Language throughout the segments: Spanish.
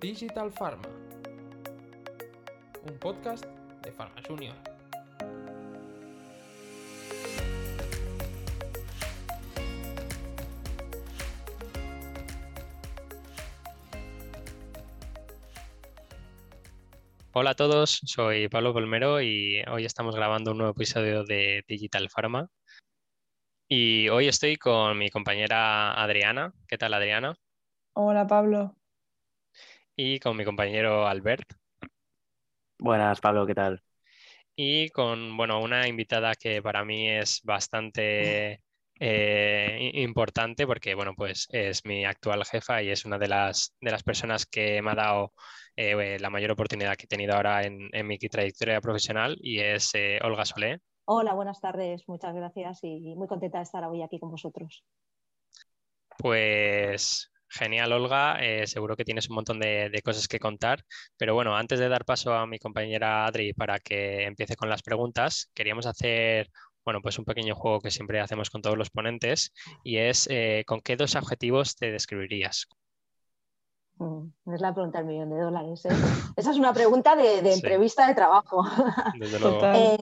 Digital Pharma, un podcast de Pharma Junior. Hola a todos, soy Pablo Colmero y hoy estamos grabando un nuevo episodio de Digital Pharma. Y hoy estoy con mi compañera Adriana. ¿Qué tal, Adriana? Hola, Pablo. Y con mi compañero Albert. Buenas, Pablo, ¿qué tal? Y con, bueno, una invitada que para mí es bastante eh, importante porque, bueno, pues es mi actual jefa y es una de las, de las personas que me ha dado eh, la mayor oportunidad que he tenido ahora en, en mi trayectoria profesional y es eh, Olga Solé. Hola, buenas tardes, muchas gracias y muy contenta de estar hoy aquí con vosotros. Pues genial, Olga, eh, seguro que tienes un montón de, cosas que contar, pero bueno, antes de dar paso a mi compañera Adri para que empiece con las preguntas, queríamos hacer bueno, pues un pequeño juego que siempre hacemos con todos los ponentes y es eh, ¿con qué dos objetivos te describirías? Mm, es la pregunta del millón de dólares. ¿eh? Esa es una pregunta de, entrevista de trabajo. Desde luego.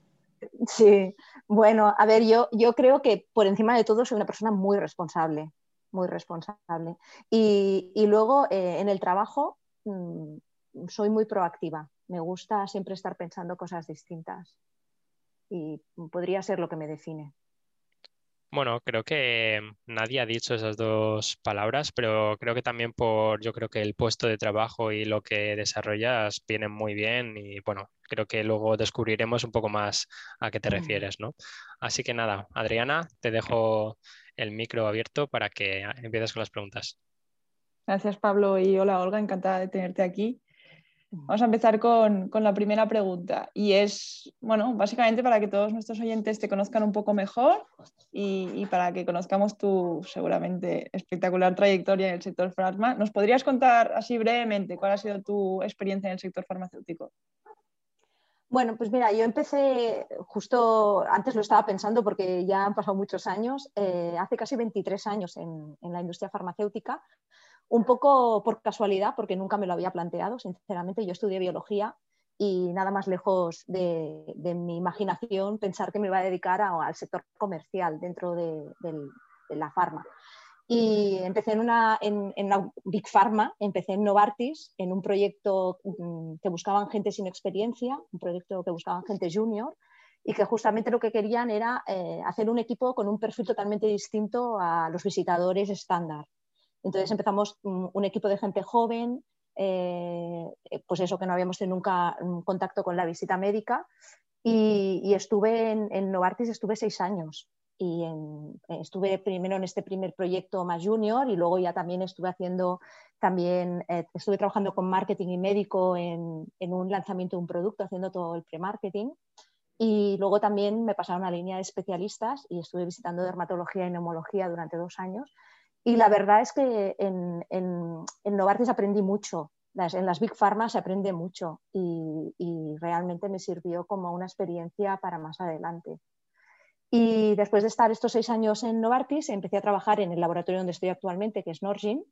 Sí, bueno, a ver, yo, yo creo que por encima de todo soy una persona muy responsable, muy responsable. Y, luego eh, en el trabajo mm, soy muy proactiva, me gusta siempre estar pensando cosas distintas y podría ser lo que me define. Bueno, creo que nadie ha dicho esas dos palabras, pero creo que también por, yo creo que el puesto de trabajo y lo que desarrollas vienen muy bien y bueno, creo que luego descubriremos un poco más a qué te refieres, ¿no? Así que nada, Adriana, te dejo el micro abierto para que empieces con las preguntas. Gracias, Pablo, y hola, Olga, encantada de tenerte aquí. Vamos a empezar con, la primera pregunta y es, bueno, básicamente para que todos nuestros oyentes te conozcan un poco mejor y, para que conozcamos tu seguramente espectacular trayectoria en el sector farma. ¿Nos podrías contar así brevemente cuál ha sido tu experiencia en el sector farmacéutico? Bueno, pues mira, yo empecé justo, antes lo estaba pensando porque ya han pasado muchos años, eh, hace casi 23 años en, en la industria farmacéutica un poco por casualidad, porque nunca me lo había planteado, sinceramente. Yo estudié biología y nada más lejos de, mi imaginación pensar que me iba a dedicar al sector comercial dentro de, la farma. Y empecé en una, Big Pharma, empecé en Novartis, en un proyecto mm, que buscaban gente sin experiencia, un proyecto que buscaban gente junior, y que justamente lo que querían era eh, hacer un equipo con un perfil totalmente distinto a los visitadores estándar. Entonces empezamos un equipo de gente joven, eh, pues eso que no habíamos tenido nunca un contacto con la visita médica. Y, estuve en, Novartis, estuve seis años. Y estuve primero en este primer proyecto más junior y luego ya también estuve haciendo también eh, estuve trabajando con marketing y médico en, en, un lanzamiento de un producto haciendo todo el pre-marketing. Y luego también me pasaron a línea de especialistas y estuve visitando dermatología y neumología durante dos años y la verdad es que en, en, Novartis aprendí mucho, en las Big Pharma se aprende mucho y, realmente me sirvió como una experiencia para más adelante. Y después de estar estos seis años en Novartis, empecé a trabajar en el laboratorio donde estoy actualmente, que es Norgin,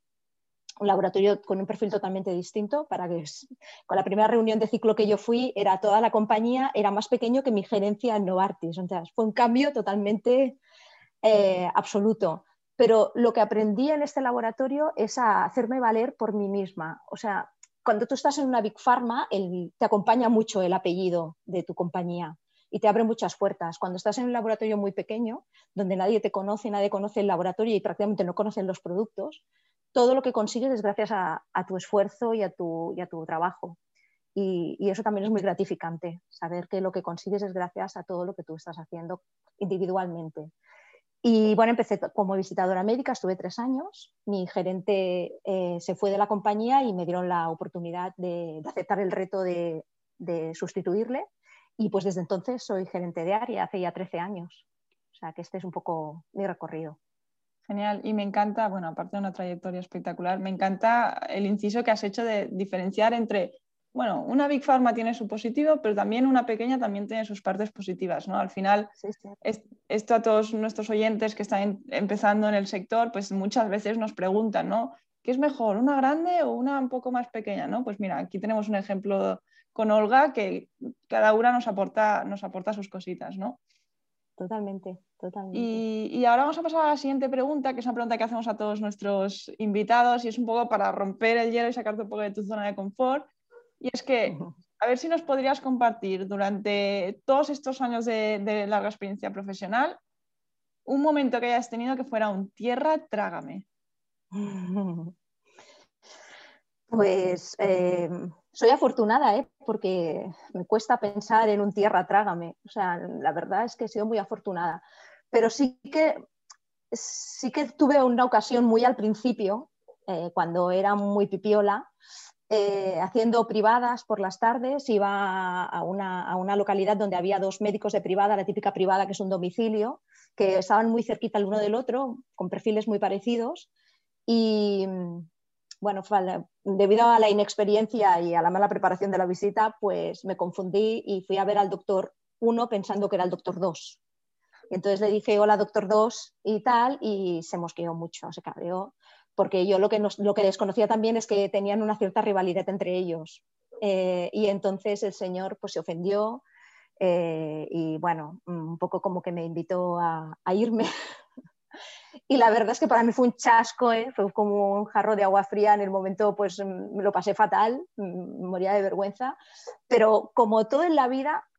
un laboratorio con un perfil totalmente distinto, para que con la primera reunión de ciclo que yo fui, era toda la compañía, era más pequeño que mi gerencia en Novartis. Entonces, fue un cambio totalmente eh, absoluto pero lo que aprendí en este laboratorio es a hacerme valer por mí misma. O sea, cuando tú estás en una Big Pharma, te acompaña mucho el apellido de tu compañía y te abre muchas puertas. Cuando estás en un laboratorio muy pequeño, donde nadie te conoce, nadie conoce el laboratorio y prácticamente no conocen los productos, todo lo que consigues es gracias a, tu esfuerzo y a tu, trabajo. Y, y, eso también es muy gratificante, saber que lo que consigues es gracias a todo lo que tú estás haciendo individualmente. Y bueno, empecé como visitadora médica, estuve tres años. Mi gerente eh, se fue de la compañía y me dieron la oportunidad de, aceptar el reto de, sustituirle. Y pues desde entonces soy gerente de área, hace ya 13 años. O sea que este es un poco mi recorrido. Genial, y me encanta, bueno, aparte de una trayectoria espectacular, me encanta el inciso que has hecho de diferenciar entre bueno, una Big Pharma tiene su positivo, pero también una pequeña también tiene sus partes positivas, ¿no? Al final, esto a todos nuestros oyentes que están empezando en el sector, pues muchas veces nos preguntan, ¿no? ¿qué es mejor, una grande o una un poco más pequeña? ¿no? Pues mira, aquí tenemos un ejemplo con Olga que cada una nos aporta, nos aporta sus cositas, ¿no? Totalmente, totalmente. Y, ahora vamos a pasar a la siguiente pregunta, que es una pregunta que hacemos a todos nuestros invitados y es un poco para romper el hielo y sacarte un poco de tu zona de confort. Y es que, a ver si nos podrías compartir durante todos estos años de, larga experiencia profesional un momento que hayas tenido que fuera un tierra, trágame. Pues eh, soy afortunada, ¿eh? porque me cuesta pensar en un tierra, trágame. O sea, la verdad es que he sido muy afortunada. Pero sí que, sí que tuve una ocasión muy al principio, eh, cuando era muy pipiola, eh, haciendo privadas por las tardes, iba a una, a una, localidad donde había dos médicos de privada, la típica privada que es un domicilio, que estaban muy cerquita el uno del otro, con perfiles muy parecidos. Y, bueno, debido a la inexperiencia y a la mala preparación de la visita, pues me confundí y fui a ver al doctor 1 pensando que era el doctor 2. entonces le dije, hola doctor 2 y tal, y se mosqueó mucho, se cabreó, porque yo lo que, lo que desconocía también es que tenían una cierta rivalidad entre ellos. Eh, y entonces el señor pues se ofendió eh, y bueno, un poco como que me invitó a, a irme Y la verdad es que para mí fue un chasco, ¿eh? fue como un jarro de agua fría. En el momento pues mm, me lo pasé fatal, mm, moría de vergüenza, pero como todo en la vida mm,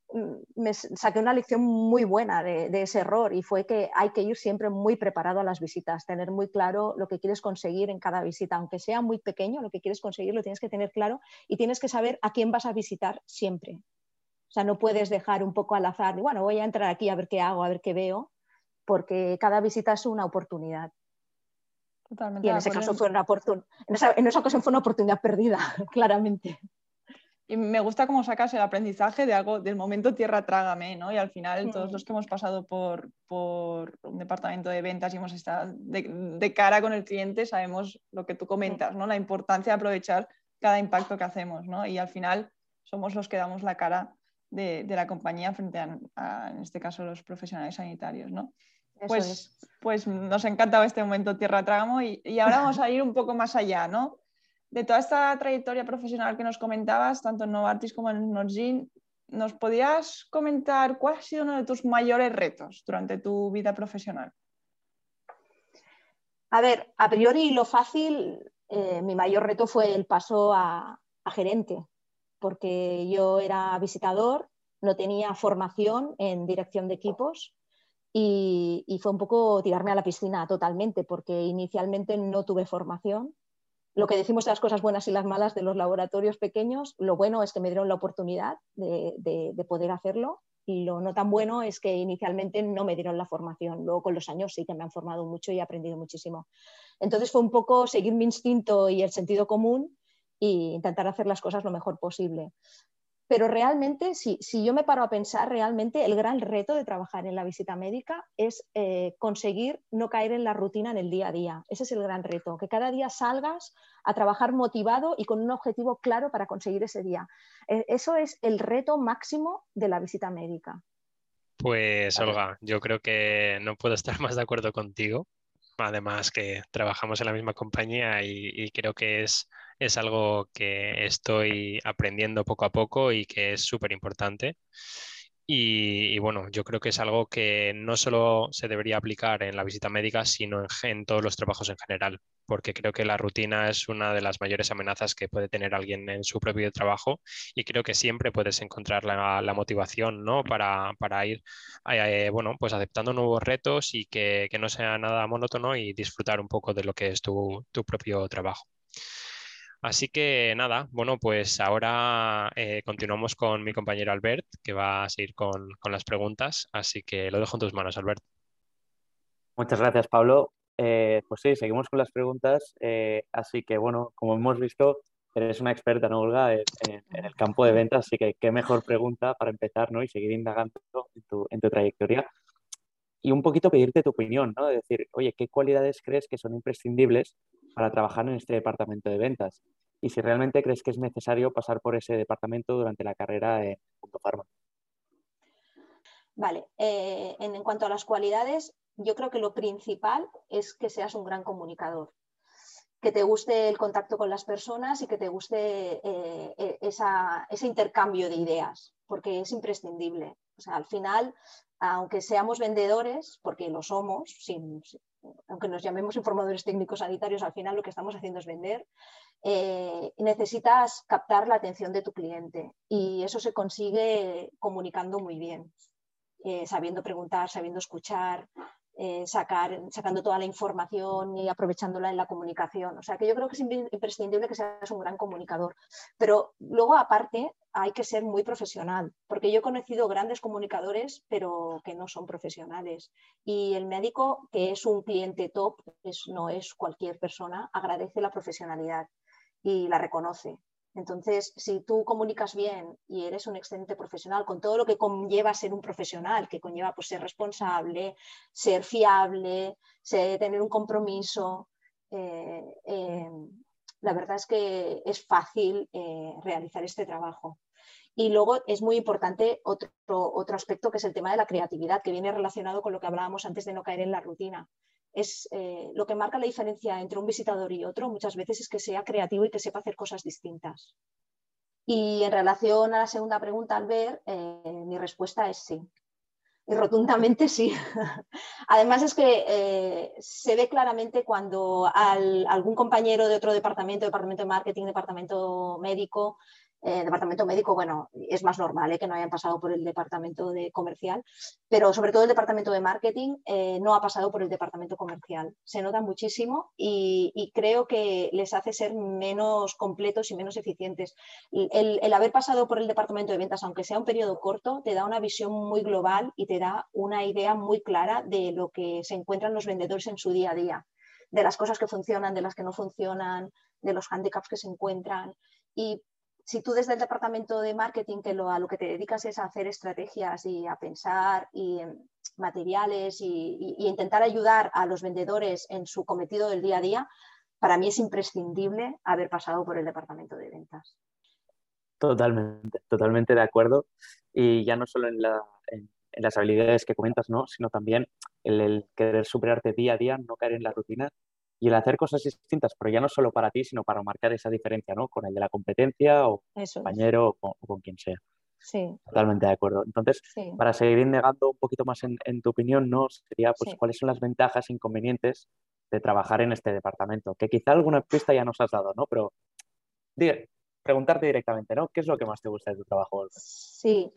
me saqué una lección muy buena de, ese error y fue que hay que ir siempre muy preparado a las visitas, tener muy claro lo que quieres conseguir en cada visita, aunque sea muy pequeño, lo que quieres conseguir lo tienes que tener claro y tienes que saber a quién vas a visitar siempre. O sea, no puedes dejar un poco al azar, bueno, voy a entrar aquí a ver qué hago, a ver qué veo, porque cada visita es una oportunidad. Totalmente y en ese caso fue una oportunidad, en esa, ocasión fue una oportunidad perdida, claramente. Y me gusta cómo sacas el aprendizaje de algo del momento tierra trágame, ¿no? Y al final todos los que hemos pasado por, por un departamento de ventas y hemos estado de, cara con el cliente sabemos lo que tú comentas, ¿no? La importancia de aprovechar cada impacto que hacemos, ¿no? Y al final somos los que damos la cara de, la compañía frente a, en este caso, los profesionales sanitarios, ¿no? pues, pues nos ha encantado este momento Tierra Trágamo y, ahora vamos a ir un poco más allá, ¿no? De toda esta trayectoria profesional que nos comentabas, tanto en Novartis como en Norgin, ¿nos podías comentar cuál ha sido uno de tus mayores retos durante tu vida profesional? A ver, a priori lo fácil, eh, mi mayor reto fue el paso a, a gerente, porque yo era visitador, no tenía formación en dirección de equipos y, fue un poco tirarme a la piscina totalmente, porque inicialmente no tuve formación. Lo que decimos de las cosas buenas y las malas de los laboratorios pequeños, lo bueno es que me dieron la oportunidad de, poder hacerlo y lo no tan bueno es que inicialmente no me dieron la formación. Luego con los años sí que me han formado mucho y he aprendido muchísimo. Entonces fue un poco seguir mi instinto y el sentido común e intentar hacer las cosas lo mejor posible. Pero realmente, si, yo me paro a pensar, realmente el gran reto de trabajar en la visita médica es eh, conseguir no caer en la rutina en el día a día. Ese es el gran reto, que cada día salgas a trabajar motivado y con un objetivo claro para conseguir ese día. Eh, eso es el reto máximo de la visita médica. Pues Olga, yo creo que no puedo estar más de acuerdo contigo. Además que trabajamos en la misma compañía y creo que es es algo que estoy aprendiendo poco a poco y que es súper importante. Y, bueno, yo creo que es algo que no solo se debería aplicar en la visita médica, sino en, todos los trabajos en general, porque creo que la rutina es una de las mayores amenazas que puede tener alguien en su propio trabajo y creo que siempre puedes encontrar la, motivación ¿no? para, ir eh, bueno, pues aceptando nuevos retos y que, no sea nada monótono y disfrutar un poco de lo que es tu propio trabajo. Así que nada, bueno, pues ahora eh, continuamos con mi compañero Albert, que va a seguir con, las preguntas. Así que lo dejo en tus manos, Albert. Muchas gracias, Pablo. Eh, pues sí, seguimos con las preguntas. Eh, así que bueno, como hemos visto, eres una experta, ¿no, Olga, en, el campo de ventas. Así que qué mejor pregunta para empezar ¿no? y seguir indagando en tu, en tu trayectoria. Y un poquito pedirte tu opinión, ¿no? De decir, oye, ¿qué cualidades crees que son imprescindibles para trabajar en este departamento de ventas? y si realmente crees que es necesario pasar por ese departamento durante la carrera en Punto Pharma. Vale, eh, en, cuanto a las cualidades, yo creo que lo principal es que seas un gran comunicador. que te guste el contacto con las personas y que te guste eh, e, ese intercambio de ideas, porque es imprescindible. O sea, al final, aunque seamos vendedores, porque lo somos, sin, aunque nos llamemos informadores técnicos sanitarios, al final lo que estamos haciendo es vender, eh, necesitas captar la atención de tu cliente. Y eso se consigue comunicando muy bien, eh, sabiendo preguntar, sabiendo escuchar, eh, sacar, sacando toda la información y aprovechándola en la comunicación. O sea que yo creo que es imprescindible que seas un gran comunicador. Pero luego, aparte, hay que ser muy profesional, porque yo he conocido grandes comunicadores, pero que no son profesionales. Y el médico, que es un cliente top, no es cualquier persona, agradece la profesionalidad y la reconoce. Entonces, si tú comunicas bien y eres un excelente profesional, con todo lo que conlleva ser un profesional, que conlleva pues, ser responsable, ser fiable, tener un compromiso, eh, eh, la verdad es que es fácil eh, realizar este trabajo. Y luego es muy importante otro, otro aspecto que es el tema de la creatividad, que viene relacionado con lo que hablábamos antes de no caer en la rutina es eh, lo que marca la diferencia entre un visitador y otro muchas veces es que sea creativo y que sepa hacer cosas distintas. Y en relación a la segunda pregunta, Albert, eh, mi respuesta es sí. Y rotundamente sí. Además es que eh, se ve claramente cuando algún compañero de otro departamento, departamento de marketing, departamento médico, eh, departamento médico, bueno, es más normal eh, que no hayan pasado por el departamento de comercial, pero sobre todo el departamento de marketing eh, no ha pasado por el departamento comercial. Se nota muchísimo y, creo que les hace ser menos completos y menos eficientes. El, el, haber pasado por el departamento de ventas, aunque sea un periodo corto, te da una visión muy global y te da una idea muy clara de lo que se encuentran los vendedores en su día a día de las cosas que funcionan, de las que no funcionan, de los handicaps que se encuentran. Y si tú desde el departamento de marketing, que lo, a lo que te dedicas es a hacer estrategias y a pensar y materiales y, intentar ayudar a los vendedores en su cometido del día a día, para mí es imprescindible haber pasado por el departamento de ventas. Totalmente, totalmente de acuerdo. Y ya no solo en, las habilidades que comentas, ¿no? sino también el querer superarte día a día, no caer en la rutina y el hacer cosas distintas, pero ya no solo para ti, sino para marcar esa diferencia, ¿no? Con el de la competencia o compañero o, con, quien sea. Sí. Totalmente de acuerdo. Entonces, para seguir indagando un poquito más en, tu opinión, ¿no? Sería, pues, ¿cuáles son las ventajas e inconvenientes de trabajar en este departamento? Que quizá alguna pista ya nos has dado, ¿no? Pero preguntarte directamente, ¿no? ¿Qué es lo que más te gusta de tu trabajo? Sí.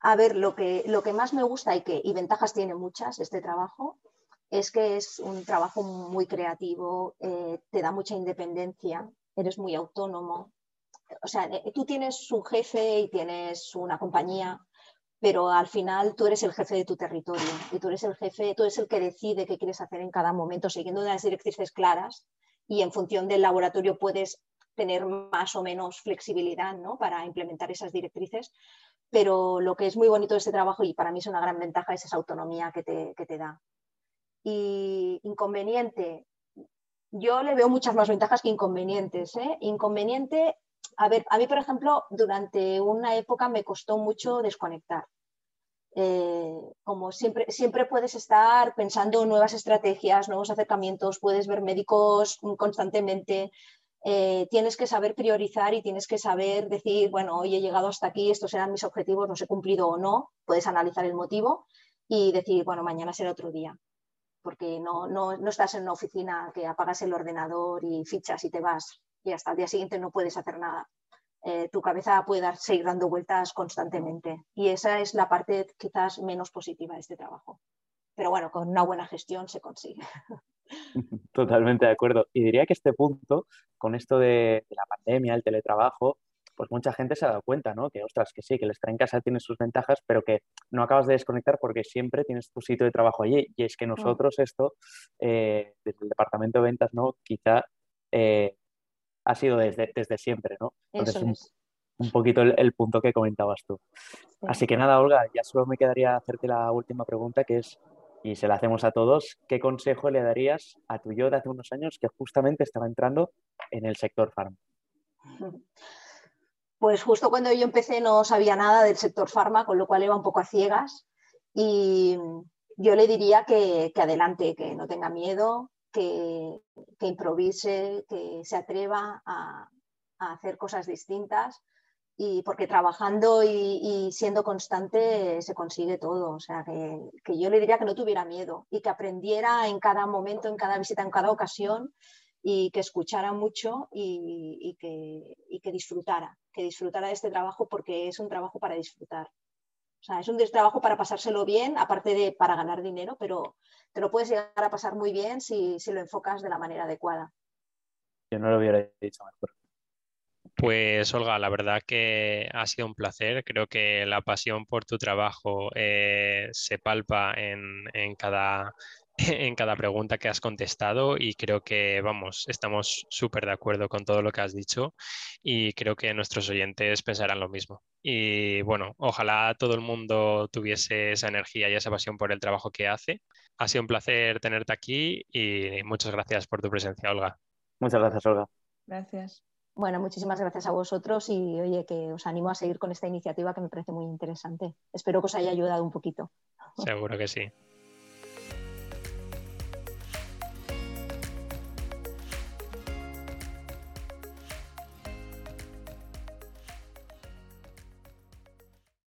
A ver, lo que, lo que más me gusta y que y ventajas tiene muchas este trabajo es que es un trabajo muy creativo, eh, te da mucha independencia, eres muy autónomo. O sea, eh, tú tienes un jefe y tienes una compañía, pero al final tú eres el jefe de tu territorio y tú eres el jefe, tú eres el que decide qué quieres hacer en cada momento, siguiendo unas directrices claras y en función del laboratorio puedes tener más o menos flexibilidad ¿no? para implementar esas directrices, pero lo que es muy bonito de este trabajo y para mí es una gran ventaja es esa autonomía que te, que te da y inconveniente, yo le veo muchas más ventajas que inconvenientes. ¿eh? Inconveniente, a ver, a mí, por ejemplo, durante una época me costó mucho desconectar. Eh, como siempre, siempre puedes estar pensando nuevas estrategias, nuevos acercamientos, puedes ver médicos constantemente, eh, tienes que saber priorizar y tienes que saber decir, bueno, hoy he llegado hasta aquí, estos eran mis objetivos, los he cumplido o no, puedes analizar el motivo y decir, bueno, mañana será otro día porque no, no, estás en una oficina que apagas el ordenador y fichas y te vas y hasta el día siguiente no puedes hacer nada. Eh, tu cabeza puede seguir dando vueltas constantemente y esa es la parte quizás menos positiva de este trabajo. Pero bueno, con una buena gestión se consigue. Totalmente de acuerdo. Y diría que este punto, con esto de la pandemia, el teletrabajo, pues mucha gente se ha dado cuenta, ¿no? Que, ostras, que sí, que el estar en casa tiene sus ventajas, pero que no acabas de desconectar porque siempre tienes tu sitio de trabajo allí. Y es que nosotros esto, eh, desde el departamento de ventas, ¿no? Quizá eh, ha sido desde, desde siempre, ¿no? Entonces, un, poquito el, punto que comentabas tú. Así que nada, Olga, ya solo me quedaría hacerte la última pregunta, que es, y se la hacemos a todos, ¿qué consejo le darías a tu yo de hace unos años que justamente estaba entrando en el sector farm? Pues justo cuando yo empecé no sabía nada del sector farma, con lo cual iba un poco a ciegas y yo le diría que, adelante, que no tenga miedo, que, improvise, que se atreva a, hacer cosas distintas y porque trabajando y, siendo constante se consigue todo. O sea, que, yo le diría que no tuviera miedo y que aprendiera en cada momento, en cada visita, en cada ocasión y que escuchara mucho y, que, y que disfrutara, que disfrutara de este trabajo porque es un trabajo para disfrutar. O sea, es un trabajo para pasárselo bien, aparte de para ganar dinero, pero te lo puedes llegar a pasar muy bien si, lo enfocas de la manera adecuada. Yo no lo hubiera dicho mejor. Pues Olga, la verdad que ha sido un placer. Creo que la pasión por tu trabajo eh, se palpa en, en, cada, en cada pregunta que has contestado y creo que, vamos, estamos súper de acuerdo con todo lo que has dicho y creo que nuestros oyentes pensarán lo mismo. Y bueno, ojalá todo el mundo tuviese esa energía y esa pasión por el trabajo que hace. Ha sido un placer tenerte aquí y muchas gracias por tu presencia, Olga. Muchas gracias, Olga. Gracias. Bueno, muchísimas gracias a vosotros y oye, que os animo a seguir con esta iniciativa que me parece muy interesante. Espero que os haya ayudado un poquito. Seguro que sí.